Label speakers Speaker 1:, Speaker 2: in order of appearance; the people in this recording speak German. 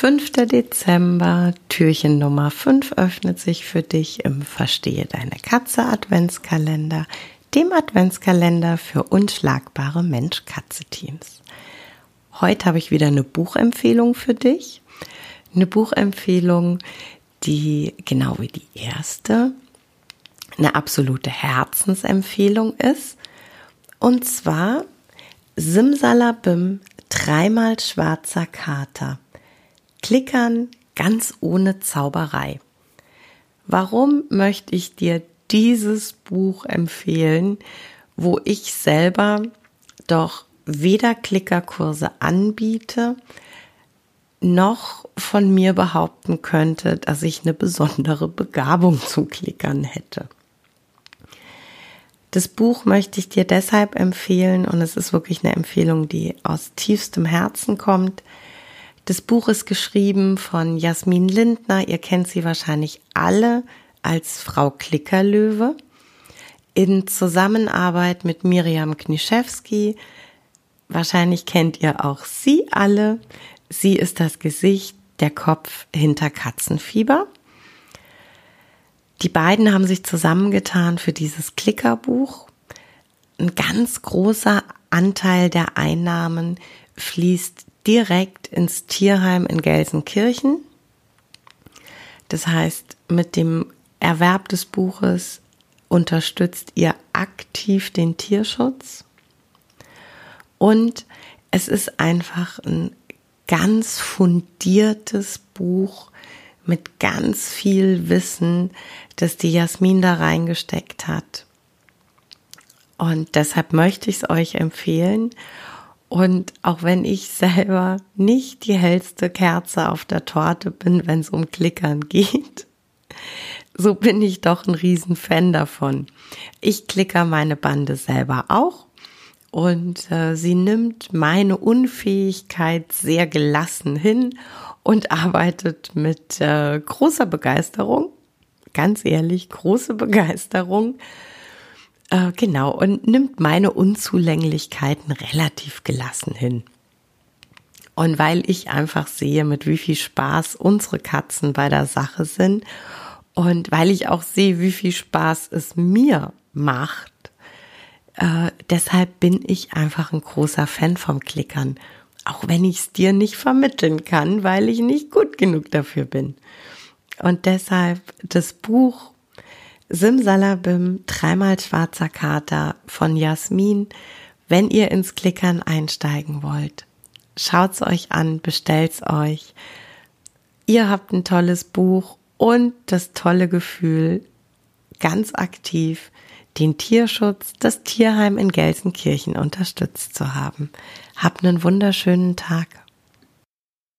Speaker 1: 5. Dezember, Türchen Nummer 5 öffnet sich für dich im Verstehe deine Katze Adventskalender, dem Adventskalender für unschlagbare Mensch-Katze-Teams. Heute habe ich wieder eine Buchempfehlung für dich. Eine Buchempfehlung, die genau wie die erste eine absolute Herzensempfehlung ist. Und zwar Simsalabim, dreimal schwarzer Kater Klickern ganz ohne Zauberei. Warum möchte ich dir dieses Buch empfehlen, wo ich selber doch weder Klickerkurse anbiete, noch von mir behaupten könnte, dass ich eine besondere Begabung zum Klickern hätte. Das Buch möchte ich dir deshalb empfehlen und es ist wirklich eine Empfehlung, die aus tiefstem Herzen kommt, Buch ist geschrieben von Jasmin Lindner. Ihr kennt sie wahrscheinlich alle als Frau Klickerlöwe. In Zusammenarbeit mit Miriam Kniszewski. Wahrscheinlich kennt ihr auch sie alle. Sie ist das Gesicht, der Kopf hinter Katzenfieber. Die beiden haben sich zusammengetan für dieses Klickerbuch. Ein ganz großer Anteil der Einnahmen fließt direkt ins Tierheim in Gelsenkirchen. Das heißt, mit dem Erwerb des Buches unterstützt ihr aktiv den Tierschutz. Und es ist einfach ein ganz fundiertes Buch mit ganz viel Wissen, das die Jasmin da reingesteckt hat. Und deshalb möchte ich es euch empfehlen. Und auch wenn ich selber nicht die hellste Kerze auf der Torte bin, wenn es um Klickern geht, so bin ich doch ein Riesenfan davon. Ich klicker meine Bande selber auch und äh, sie nimmt meine Unfähigkeit sehr gelassen hin und arbeitet mit äh, großer Begeisterung, ganz ehrlich, große Begeisterung äh, genau, und nimmt meine Unzulänglichkeiten relativ gelassen hin. Und weil ich einfach sehe, mit wie viel Spaß unsere Katzen bei der Sache sind und weil ich auch sehe, wie viel Spaß es mir macht, äh, deshalb bin ich einfach ein großer Fan vom Klickern. Auch wenn ich es dir nicht vermitteln kann, weil ich nicht gut genug dafür bin. Und deshalb das Buch Simsalabim, dreimal schwarzer Kater von Jasmin. Wenn ihr ins Klickern einsteigen wollt, schaut's euch an, bestellt's euch. Ihr habt ein tolles Buch und das tolle Gefühl, ganz aktiv den Tierschutz, das Tierheim in Gelsenkirchen unterstützt zu haben. Habt einen wunderschönen Tag.